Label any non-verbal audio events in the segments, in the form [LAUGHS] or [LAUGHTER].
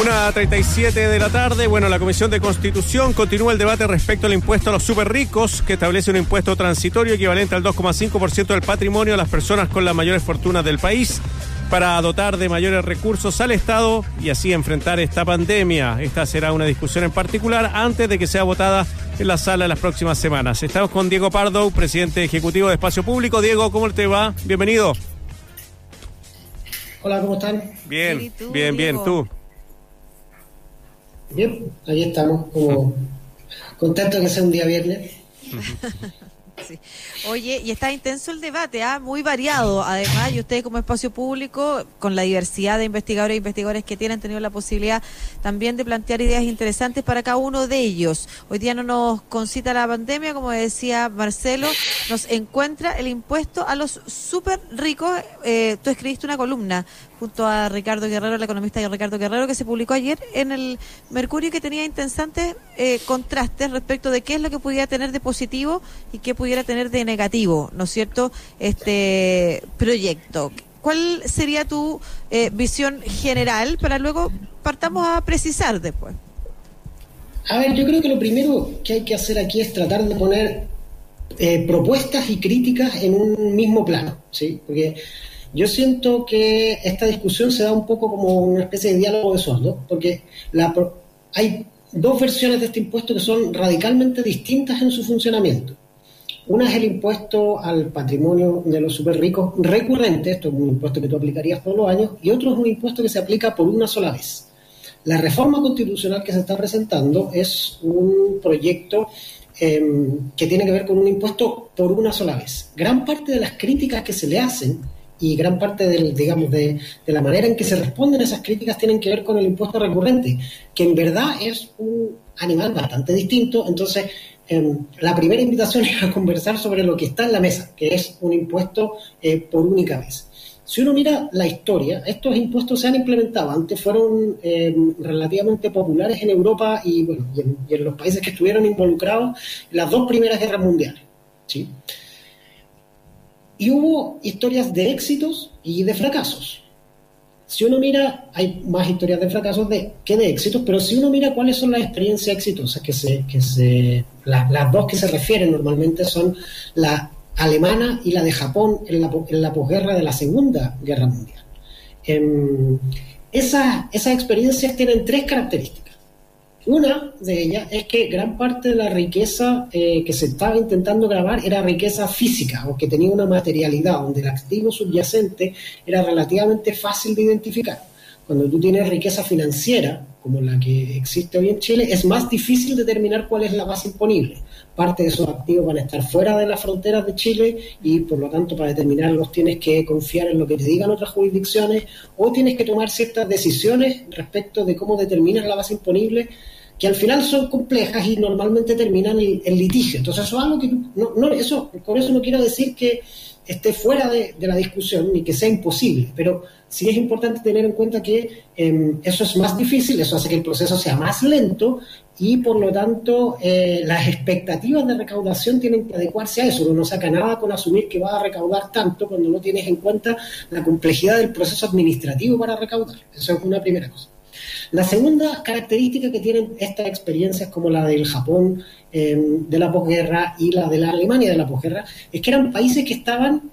Una 37 de la tarde, bueno, la Comisión de Constitución continúa el debate respecto al impuesto a los super ricos, que establece un impuesto transitorio equivalente al 2,5% del patrimonio a las personas con las mayores fortunas del país para dotar de mayores recursos al Estado y así enfrentar esta pandemia. Esta será una discusión en particular antes de que sea votada en la sala en las próximas semanas. Estamos con Diego Pardo, presidente ejecutivo de Espacio Público. Diego, ¿cómo te va? Bienvenido. Hola, ¿cómo están? Bien, bien, bien, tú. Bien, ahí estamos, como contentos de que sea un día viernes. [LAUGHS] Oye, y está intenso el debate, ¿ah? muy variado. Además, y ustedes como espacio público, con la diversidad de investigadores e investigadores que tienen tenido la posibilidad también de plantear ideas interesantes para cada uno de ellos. Hoy día no nos concita la pandemia, como decía Marcelo, nos encuentra el impuesto a los súper ricos. Eh, tú escribiste una columna junto a Ricardo Guerrero, el economista de Ricardo Guerrero, que se publicó ayer en el Mercurio que tenía interesantes eh, contrastes respecto de qué es lo que pudiera tener de positivo y qué pudiera tener de negativo, ¿no es cierto?, este proyecto. ¿Cuál sería tu eh, visión general para luego partamos a precisar después? A ver, yo creo que lo primero que hay que hacer aquí es tratar de poner eh, propuestas y críticas en un mismo plano, ¿sí? Porque yo siento que esta discusión se da un poco como una especie de diálogo de sordos, porque la, hay dos versiones de este impuesto que son radicalmente distintas en su funcionamiento. Una es el impuesto al patrimonio de los super ricos recurrente, esto es un impuesto que tú aplicarías todos los años, y otro es un impuesto que se aplica por una sola vez. La reforma constitucional que se está presentando es un proyecto em, que tiene que ver con un impuesto por una sola vez. Gran parte de las críticas que se le hacen y gran parte del, digamos, de, la manera en que se responden esas críticas tienen que ver con el impuesto recurrente, que en verdad es un animal bastante distinto. Entonces, em, la primera invitación [LAUGHS] es a conversar sobre lo que está en la mesa, que es un impuesto eh, por única vez. Si uno mira la historia, estos impuestos se han implementado. Antes fueron em, relativamente populares en Europa y, bueno, y en, y en, los países que estuvieron involucrados en las dos primeras guerras mundiales. ¿sí? Y hubo historias de éxitos y de fracasos. Si uno mira, hay más historias de fracasos que de éxitos, pero si uno mira cuáles son las experiencias exitosas, que se, que se, las dos que se refieren normalmente son la alemana y la de Japón en la, en la posguerra de la Segunda Guerra Mundial. Eh, esas, esas experiencias tienen tres características. Una de ellas es que gran parte de la riqueza eh, que se estaba intentando grabar era riqueza física o que tenía una materialidad, donde el activo subyacente era relativamente fácil de identificar. Cuando tú tienes riqueza financiera, como la que existe hoy en Chile, es más difícil determinar cuál es la base imponible. Parte de esos activos van a estar fuera de las fronteras de Chile y por lo tanto para determinarlos tienes que confiar en lo que te digan otras jurisdicciones o tienes que tomar ciertas decisiones respecto de cómo determinas la base imponible que al final son complejas y normalmente terminan en, litigio. Entonces, eso es algo que no, no, eso, con eso no quiero decir que esté fuera de, la discusión ni que sea imposible, pero sí es importante tener en cuenta que eh, eso es más difícil, eso hace que el proceso sea más lento y por lo tanto eh, las expectativas de recaudación tienen que adecuarse a eso. Uno no saca nada con asumir que va a recaudar tanto cuando no tienes en cuenta la complejidad del proceso administrativo para recaudar. Eso es una primera cosa. La segunda característica que tienen estas experiencias como la del Japón eh, de la posguerra y la de la Alemania de la posguerra es que eran países que estaban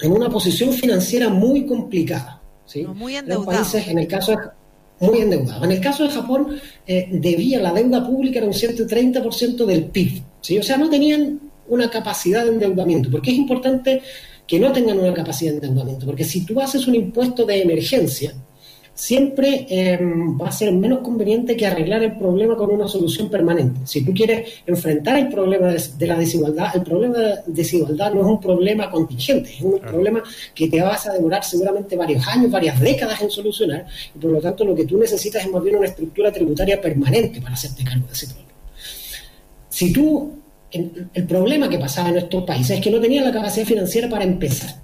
en una posición financiera muy complicada. ¿sí? muy endeudados. países, en el caso de, muy endeudados. En el caso de Japón, eh, debía la deuda pública era un 130% del PIB. ¿sí? O sea, no tenían una capacidad de endeudamiento. Porque es importante que no tengan una capacidad de endeudamiento. Porque si tú haces un impuesto de emergencia, siempre em, va a ser menos conveniente que arreglar el problema con una solución permanente. Si tú quieres enfrentar el problema de, la desigualdad, el problema de la desigualdad no es un problema contingente, es un problema que te vas a demorar seguramente varios años, varias décadas en solucionar, y por lo tanto lo que tú necesitas es más bien una estructura tributaria permanente para hacerte cargo de ese problema. Si tú, el problema que pasaba en estos países es que no tenían la capacidad financiera para empezar.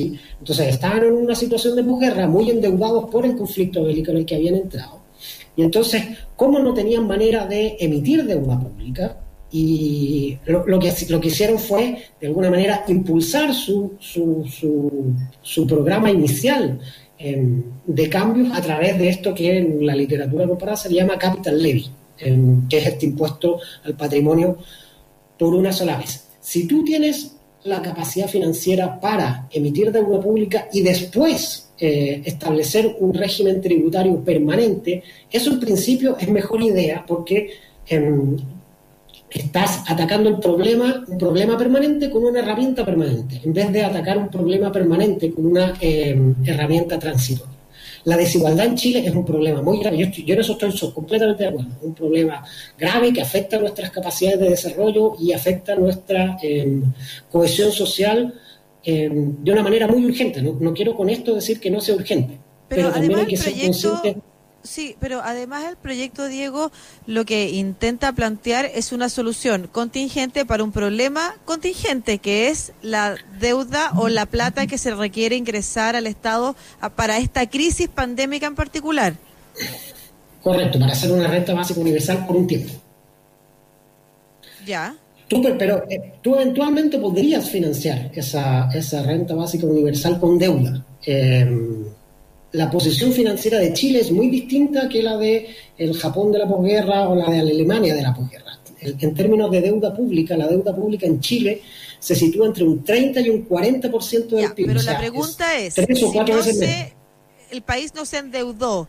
Entonces estaban en una situación de posguerra muy endeudados por el conflicto bélico en el que habían entrado. Y entonces, ¿cómo no tenían manera de emitir deuda pública? Y lo, que, lo que hicieron fue, de alguna manera, impulsar su, su, su, programa inicial em, de cambios a través de esto que en la literatura comparada se llama capital levy, em, que es este impuesto al patrimonio por una sola vez. Si tú tienes la capacidad financiera para emitir deuda pública y después eh, establecer un régimen tributario permanente, eso en principio es mejor idea porque em, estás atacando el problema, un problema permanente con una herramienta permanente, en vez de atacar un problema permanente con una em, herramienta transitoria. La desigualdad en Chile es un problema muy grave. Yo, en eso estoy completamente de acuerdo. Un problema grave que afecta nuestras capacidades de desarrollo y afecta nuestra em, cohesión social em, de una manera muy urgente. No, quiero con esto decir que no sea urgente, pero, también hay que ser conscientes Sí, pero además el proyecto Diego lo que intenta plantear es una solución contingente para un problema contingente, que es la deuda o la plata que se requiere ingresar al Estado para esta crisis pandémica en particular. Correcto, para hacer una renta básica universal por un tiempo. Ya. Tú, pero eh, tú eventualmente podrías financiar esa, esa renta básica universal con deuda. Eh, la posición financiera de Chile es muy distinta que la de el Japón de la posguerra o la de Alemania de la posguerra. En términos de deuda pública, la deuda pública en Chile se sitúa entre un 30 y un 40% del PIB. Pero la pregunta es, si no se, el país no se endeudó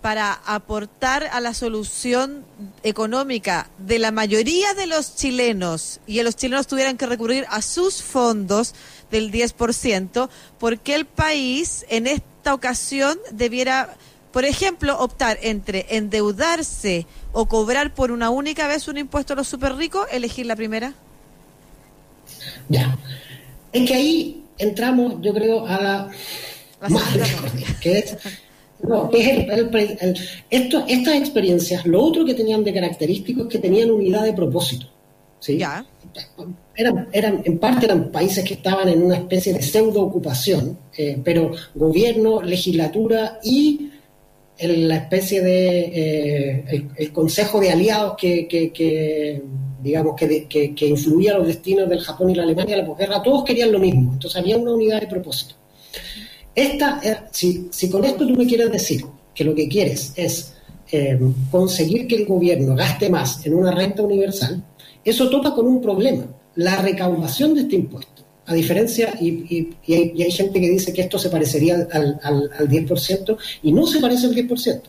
para aportar a la solución económica de la mayoría de los chilenos y los chilenos tuvieran que recurrir a sus fondos del 10%, ¿por qué el país en este esta ocasión debiera, por ejemplo, optar entre endeudarse o cobrar por una única vez un impuesto a los super ricos, elegir la primera? Ya. Es que ahí entramos, yo creo, a la, [LAUGHS] que es no, esto, estas experiencias, lo otro que tenían de característico es que tenían unidad de propósito. ¿Sí? Eran, eran, en parte eran países que estaban en una especie de pseudo ocupación, eh, pero gobierno, legislatura y la especie de eh, el, consejo de aliados que, digamos que, que, influía los destinos del Japón y la Alemania la posguerra, todos querían lo mismo, entonces había una unidad de propósito. Esta, eh, si, si con esto tú me quieres decir que lo que quieres es conseguir que el gobierno gaste más en una renta universal, eso topa con un problema la recaudación de este impuesto. A diferencia, y, hay, gente que dice que esto se parecería al, al, 10%, y no se parece al 10%,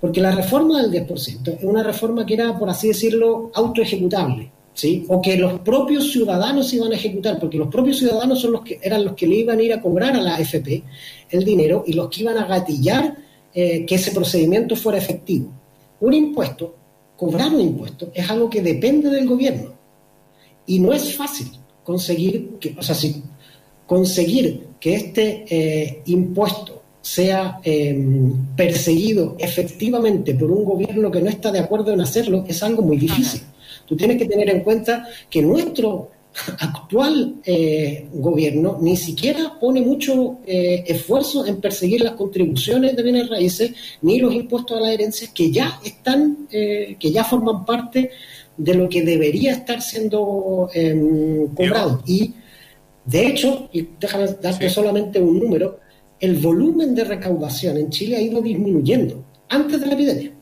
porque la reforma del 10% es una reforma que era, por así decirlo, autoejecutable, ¿sí? o que los propios ciudadanos iban a ejecutar, porque los propios ciudadanos son los que eran los que le iban a ir a cobrar a la AFP el dinero y los que iban a gatillar eh, que ese procedimiento fuera efectivo. Un impuesto, cobrar un impuesto, es algo que depende del gobierno y no es fácil conseguir que, o sea, conseguir que este eh, impuesto sea em, perseguido efectivamente por un gobierno que no está de acuerdo en hacerlo es algo muy difícil. Tú tienes que tener en cuenta que nuestro actual eh, gobierno ni siquiera pone mucho eh, esfuerzo en perseguir las contribuciones de bienes raíces ni los impuestos a las herencias que ya están, que ya forman parte de lo que debería estar siendo em, cobrado. Y de hecho, y déjame darte solamente un número, el volumen de recaudación en Chile ha ido disminuyendo antes de la epidemia.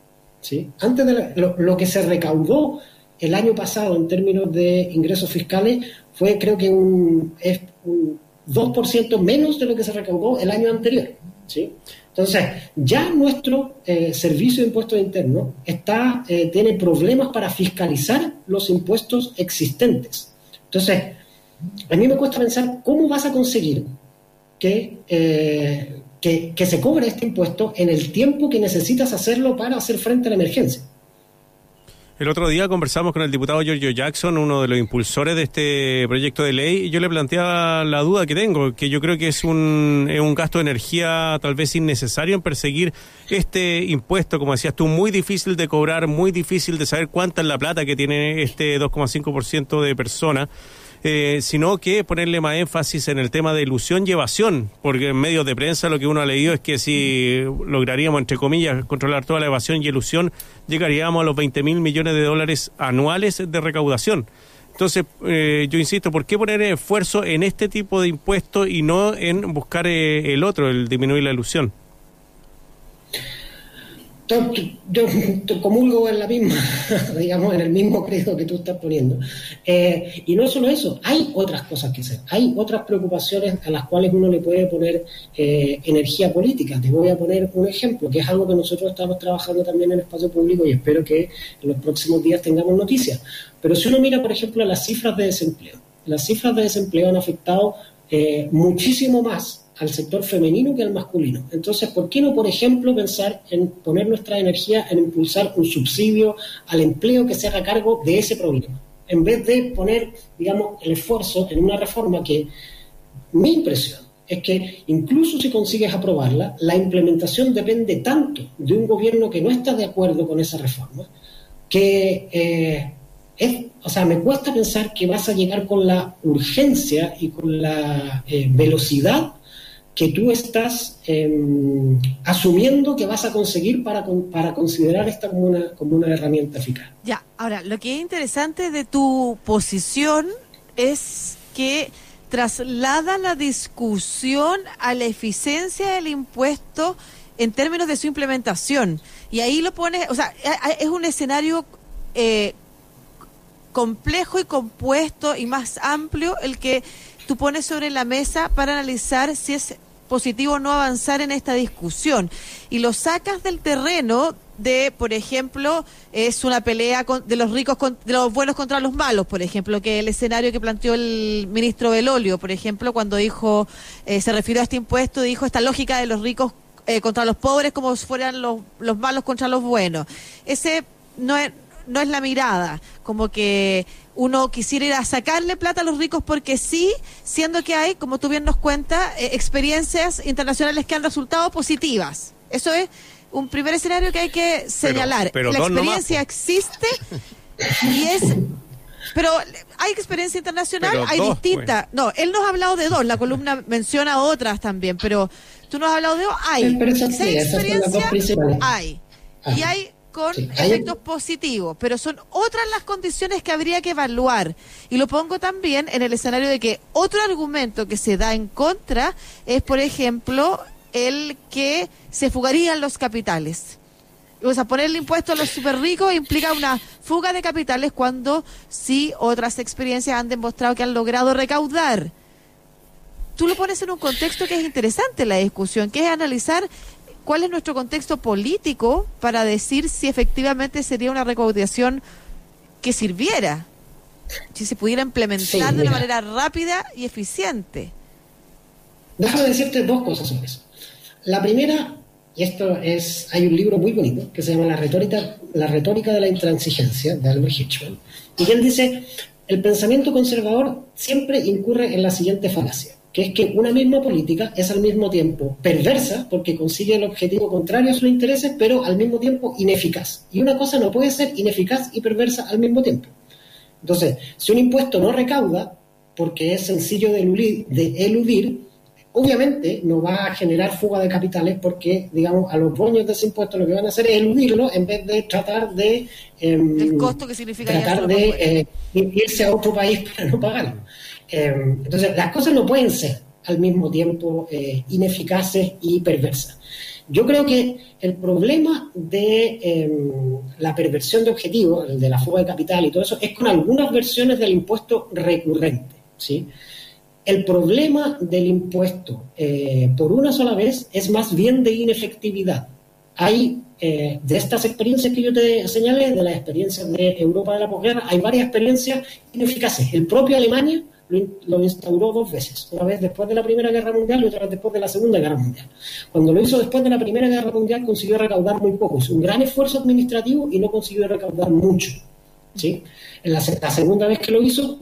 ¿sí? Antes de lo, que se recaudó el año pasado en términos de ingresos fiscales fue creo que un, es un 2% menos de lo que se recaudó el año anterior. ¿sí? Entonces, ya nuestro eh, servicio de impuestos internos está, eh, tiene problemas para fiscalizar los impuestos existentes. Entonces, a mí me cuesta pensar cómo vas a conseguir que, eh, que, que se cobre este impuesto en el tiempo que necesitas hacerlo para hacer frente a la emergencia. El otro día conversamos con el diputado Giorgio Jackson, uno de los impulsores de este proyecto de ley, y yo le planteaba la duda que tengo, que yo creo que es un, es un gasto de energía tal vez innecesario en perseguir este impuesto, como decías tú, muy difícil de cobrar, muy difícil de saber cuánta es la plata que tiene este 2,5% de personas eh, sino que ponerle más énfasis en el tema de ilusión y evasión, porque en medios de prensa lo que uno ha leído es que si lograríamos, entre comillas, controlar toda la evasión y ilusión, llegaríamos a los 20 mil millones de dólares anuales de recaudación. Entonces, eh, yo insisto, ¿por qué poner esfuerzo en este tipo de impuestos y no en buscar eh, el otro, el disminuir la ilusión? Yo, comulgo en la misma, [LAUGHS] digamos, en el mismo credo que tú estás poniendo. Eh, y no solo eso, hay otras cosas que hacer, hay otras preocupaciones a las cuales uno le puede poner eh, energía política. Te voy a poner un ejemplo, que es algo que nosotros estamos trabajando también en el espacio público y espero que en los próximos días tengamos noticias. Pero si uno mira, por ejemplo, las cifras de desempleo, las cifras de desempleo han afectado eh, muchísimo más al sector femenino que al masculino. Entonces, ¿por qué no, por ejemplo, pensar en poner nuestra energía en impulsar un subsidio al empleo que se haga cargo de ese problema? En vez de poner, digamos, el esfuerzo en una reforma que mi impresión es que incluso si consigues aprobarla, la implementación depende tanto de un gobierno que no está de acuerdo con esa reforma, que eh, es, o sea, me cuesta pensar que vas a llegar con la urgencia y con la eh, velocidad que tú estás em, asumiendo que vas a conseguir para, para considerar esta como una, como una herramienta eficaz. Ya, ahora, lo que es interesante de tu posición es que traslada la discusión a la eficiencia del impuesto en términos de su implementación. Y ahí lo pones, o sea, es un escenario eh, complejo y compuesto y más amplio el que tú pones sobre la mesa para analizar si es positivo no avanzar en esta discusión. Y lo sacas del terreno de, por ejemplo, es una pelea de los ricos, de los buenos contra los malos, por ejemplo, que el escenario que planteó el ministro Belolio, por ejemplo, cuando dijo, eh, se refirió a este impuesto, dijo esta lógica de los ricos eh, contra los pobres como si fueran los, los malos contra los buenos. Ese no es, no es la mirada, como que uno quisiera ir a sacarle plata a los ricos porque sí, siendo que hay, como tú bien nos cuentas, eh, experiencias internacionales que han resultado positivas. Eso es un primer escenario que hay que señalar. la experiencia existe y es pero hay experiencia internacional, hay distintas. Pues. No, él nos ha hablado de dos, la columna menciona otras también, pero tú nos has hablado de dos, hay. Seis experiencias, hay. Y hay con efectos positivos, pero son otras las condiciones que habría que evaluar. Y lo pongo también en el escenario de que otro argumento que se da en contra es, por ejemplo, el que se fugarían los capitales. O sea, ponerle impuesto a los super ricos implica una fuga de capitales cuando sí otras experiencias han demostrado que han logrado recaudar. Tú lo pones en un contexto que es interesante la discusión, que es analizar cuál es nuestro contexto político para decir si efectivamente sería una recaudación que sirviera, si se pudiera implementar de una manera rápida y eficiente. Déjame decirte dos cosas sobre eso. La primera, y esto es, hay un libro muy bonito que se llama La retórica, la retórica de la intransigencia de Albert Hitchman, y él dice, el pensamiento conservador siempre incurre en la siguiente falacia que es que una misma política es al mismo tiempo perversa, porque consigue el objetivo contrario a sus intereses, pero al mismo tiempo ineficaz. Y una cosa no puede ser ineficaz y perversa al mismo tiempo. Entonces, si un impuesto no recauda, porque es sencillo de eludir, obviamente no va a generar fuga de capitales porque, digamos, a los dueños de ese impuesto lo que van a hacer es eludirlo en vez de tratar de... Em, el costo que significa tratar de eh, irse a otro país para no pagarlo. Em, entonces, las cosas no pueden ser al mismo tiempo eh, ineficaces y perversas. Yo creo que el problema de em, la perversión de objetivos, el de la fuga de capital y todo eso, es con algunas versiones del impuesto recurrente. ¿sí? El problema del impuesto eh, por una sola vez es más bien de inefectividad. Hay, eh, de estas experiencias que yo te señalé, de las experiencias de Europa de la posguerra, hay varias experiencias ineficaces. El propio Alemania lo, instauró dos veces, una vez después de la Primera Guerra Mundial y otra vez después de la Segunda Guerra Mundial. Cuando lo hizo después de la Primera Guerra Mundial consiguió recaudar muy poco, hizo un gran esfuerzo administrativo y no consiguió recaudar mucho. ¿sí? En la, segunda vez que lo hizo,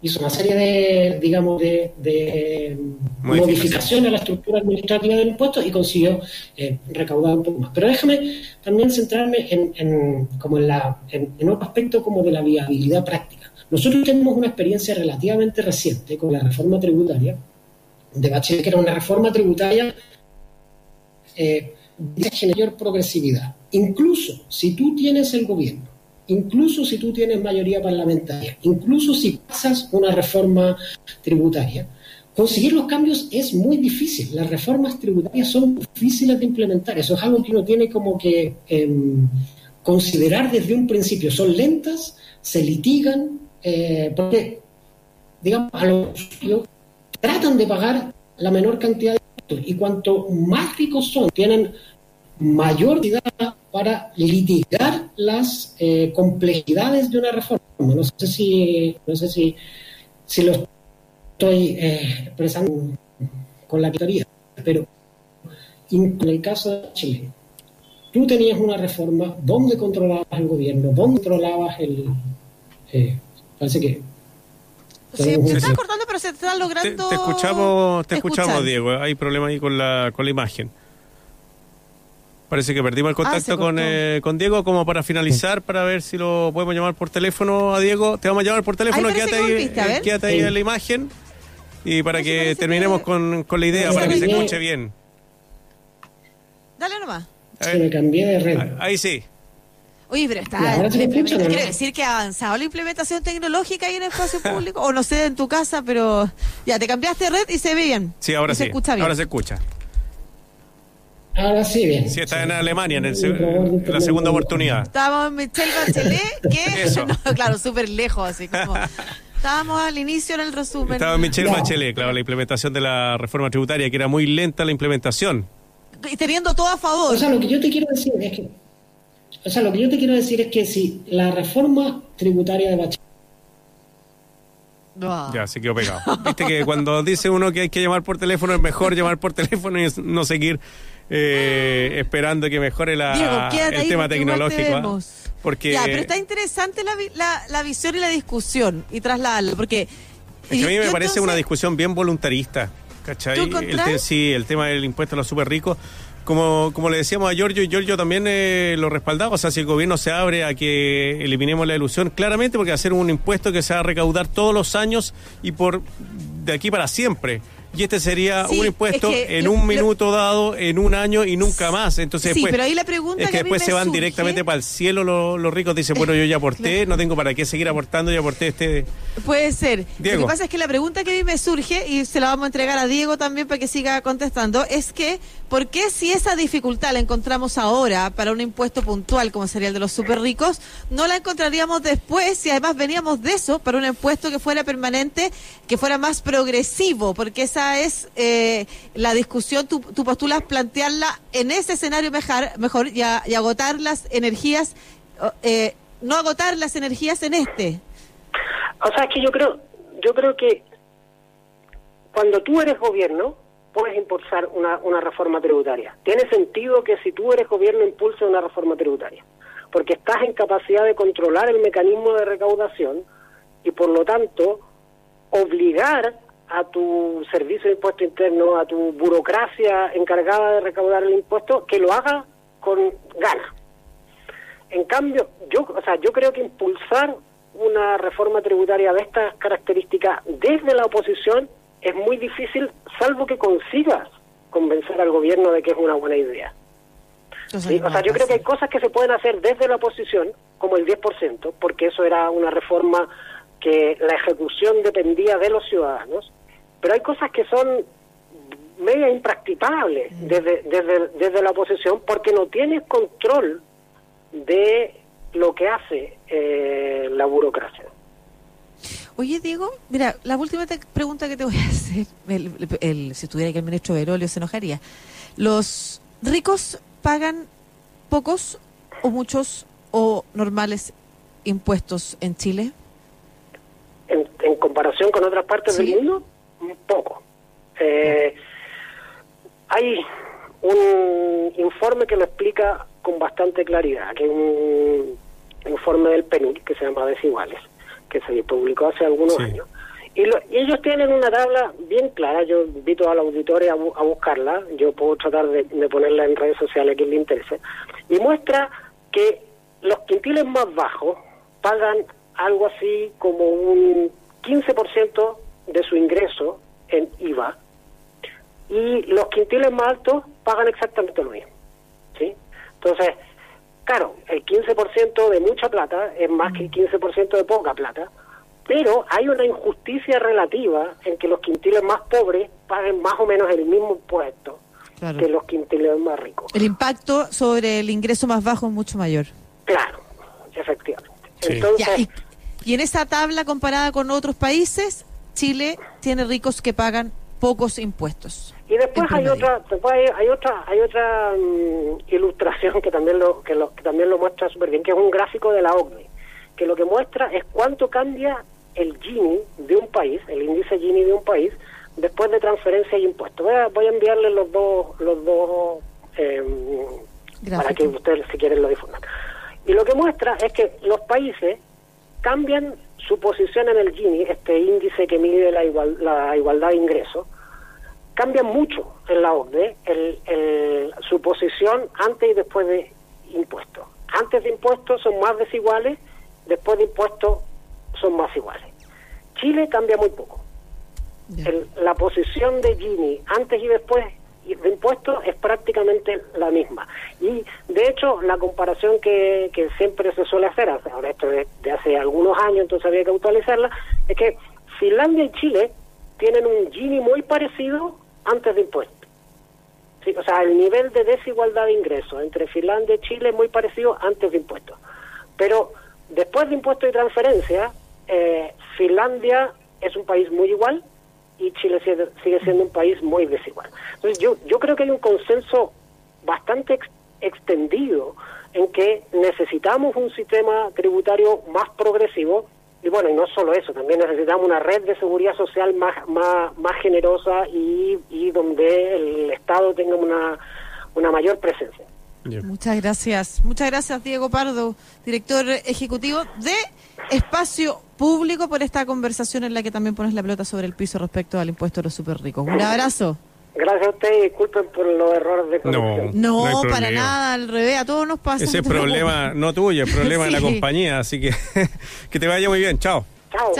hizo una serie de, digamos, de, modificaciones a la estructura administrativa del impuesto y consiguió eh, recaudar un poco más. Pero déjame también centrarme en, como en, la, en otro aspecto como de la viabilidad práctica. Nosotros tenemos una experiencia relativamente reciente con la reforma tributaria de Bachelet, que era una reforma tributaria eh, de mayor progresividad. Incluso si tú tienes el gobierno incluso si tú tienes mayoría parlamentaria, incluso si pasas una reforma tributaria, conseguir los cambios es muy difícil. Las reformas tributarias son difíciles de implementar. Eso es algo que uno tiene como que em, considerar desde un principio. Son lentas, se litigan, eh, porque, digamos, a los tratan de pagar la menor cantidad de impuestos y cuanto más ricos son, tienen mayor cantidad para litigar las eh, complejidades de una reforma. No sé si, no sé si, si lo estoy eh, expresando con la teoría, pero en el caso de Chile, tú tenías una reforma donde controlabas el gobierno, donde controlabas el... parece que Sí, se está cortando, pero se está logrando. Te, escuchamos, te escuchamos, Diego. Hay problema ahí con la, con la imagen. Parece que perdimos el ah, contacto con, eh, con Diego como para finalizar, para ver si lo podemos llamar por teléfono a Diego. Te vamos a llamar por teléfono, quédate ahí, eh, quédate ahí en la imagen y para que terminemos con, con, la idea, para que se escuche bien. Dale nomás. Se me cambié de red. Ahí sí. Oye, pero está. Quiere decir que ha avanzado la implementación tecnológica ahí en el espacio público, o no sé, en tu casa, pero ya te cambiaste de red y se ve bien. Sí, ahora sí. Se escucha bien. Ahora se escucha. Ahora sí, bien. Sí, está en Alemania, en, el la segunda oportunidad. Estábamos en Michelle Bachelet, que, [LAUGHS] [LAUGHS] claro, súper lejos, así como. Estábamos al inicio en el resumen. Estaba Michelle Bachelet, claro, la implementación de la reforma tributaria, que era muy lenta la implementación. Y teniendo todo a favor. O sea, lo que yo te quiero decir es que o sea, lo que yo te quiero decir es que si la reforma tributaria de Bachelet Ya, se quedó pegado. Viste que cuando dice uno que hay que llamar por teléfono es mejor llamar por teléfono y no seguir eh, esperando que mejore la, el tema tecnológico. ¿ah? Porque... Ya, pero está interesante la, la, la, visión y la discusión y trasladarlo, porque... Es que a mí me parece una discusión bien voluntarista, ¿cachai? El sí, el tema del impuesto a los súper ricos como, como le decíamos a Giorgio, y Giorgio también eh, lo respaldaba, o sea, si el gobierno se abre a que eliminemos la ilusión, claramente porque va a ser un impuesto que se va a recaudar todos los años y por de aquí para siempre y este sería un impuesto en un minuto dado, en un año y nunca más. Entonces, sí, pero ahí la pregunta es que, después se van directamente para el cielo los, ricos. Dicen, bueno, yo ya [LAUGHS] aporté, no tengo para qué seguir aportando, ya aporté este. Puede ser. Lo que pasa es que la pregunta que a mí me surge, y se la vamos a entregar a Diego también para que siga contestando, es que, ¿por qué si esa dificultad la encontramos ahora para un impuesto puntual como sería el de los super ricos, no la encontraríamos después si además veníamos de eso para un impuesto que fuera permanente, que fuera más progresivo? Porque esa es eh, la discusión, tú, postulas plantearla en ese escenario mejor, mejor y, agotar las energías, eh, no agotar las energías en este. O sea, es que yo creo, yo creo que cuando tú eres gobierno, puedes impulsar una, una reforma tributaria. Tiene sentido que si tú eres gobierno impulse una reforma tributaria, porque estás en capacidad de controlar el mecanismo de recaudación y por lo tanto obligar a tu servicio de impuesto interno, a tu burocracia encargada de recaudar el impuesto, que lo haga con ganas. En cambio, yo, o sea, yo creo que impulsar una reforma tributaria de estas características desde la oposición es muy difícil, salvo que consigas convencer al gobierno de que es una buena idea. O sea, yo creo que hay cosas que se pueden hacer desde la oposición, como el 10%, porque eso era una reforma que la ejecución dependía de los ciudadanos, pero hay cosas que son media impracticables mm. desde, desde, desde la oposición porque no tienes control de lo que hace eh, la burocracia. Oye, Diego, mira, la última pregunta que te voy a [LAUGHS] hacer, el, si estuviera aquí el ministro Verolio se enojaría. ¿Los ricos pagan pocos o muchos o normales impuestos en Chile? En, comparación con otras partes del mundo, poco. Eh, hay un informe que lo explica con bastante claridad, que es un informe del PNUD que se llama Desiguales, que se publicó hace algunos años. Y, ellos tienen una tabla bien clara, yo invito al auditorio a, a buscarla, yo puedo tratar de, ponerla en redes sociales a quien le interese, y muestra que los quintiles más bajos pagan algo así como un 15% de su ingreso en IVA y los quintiles más altos pagan exactamente lo mismo. ¿sí? Entonces, Claro, el 15% de mucha plata es más que el 15% de poca plata, pero hay una injusticia relativa en que los quintiles más pobres paguen más o menos el mismo impuesto Claro. que los quintiles más ricos. El impacto sobre el ingreso más bajo es mucho mayor. Claro, efectivamente. Sí. Entonces, Ya, y, y en esa tabla comparada con otros países, Chile tiene ricos que pagan pocos impuestos. Y después hay otra, después hay, hay otra, hay otra mm, ilustración que también lo que, lo que también lo muestra súper bien, que es un gráfico de la OCDE, que lo que muestra es cuánto cambia el Gini de un país, el índice Gini de un país, después de transferencia y impuestos. Voy a, voy a enviarle los dos, los dos eh, para que ustedes si quieren lo difundan. Y lo que muestra es que los países cambian su posición en el Gini, este índice que mide la, igual- la igualdad de ingresos, cambian mucho en la OCDE el, el- su posición antes y después de impuestos. Antes de impuestos son más desiguales, después de impuestos son más iguales. Chile cambia muy poco. El- la posición de Gini antes y después de impuestos es prácticamente la misma. Y de hecho, la comparación que, que siempre se suele hacer, ahora esto es de hace algunos años, entonces había que actualizarla, es que Finlandia y Chile tienen un Gini muy parecido antes de impuestos. Sí, o sea, el nivel de desigualdad de ingresos entre Finlandia y Chile es muy parecido antes de impuestos. Pero después de impuestos y transferencia, eh, Finlandia es un país muy igual y Chile sigue, siendo un país muy desigual. Entonces yo, yo creo que hay un consenso bastante ex- extendido en que necesitamos un sistema tributario más progresivo y bueno, y no solo eso, también necesitamos una red de seguridad social más, más, más generosa y, y donde el Estado tenga una, una mayor presencia. Muchas gracias. Muchas gracias, Diego Pardo, director ejecutivo de Espacio Público, por esta conversación en la que también pones la pelota sobre el piso respecto al impuesto a los super ricos. Un abrazo. Gracias a ustedes y disculpen por los errores de conexión. No, No para nada, al revés, a todos nos pasa. Ese no es te problema no tuyo, es [LAUGHS] problema de la Sí. compañía, así que [LAUGHS] que te vaya muy bien, chao. Chao. Chao.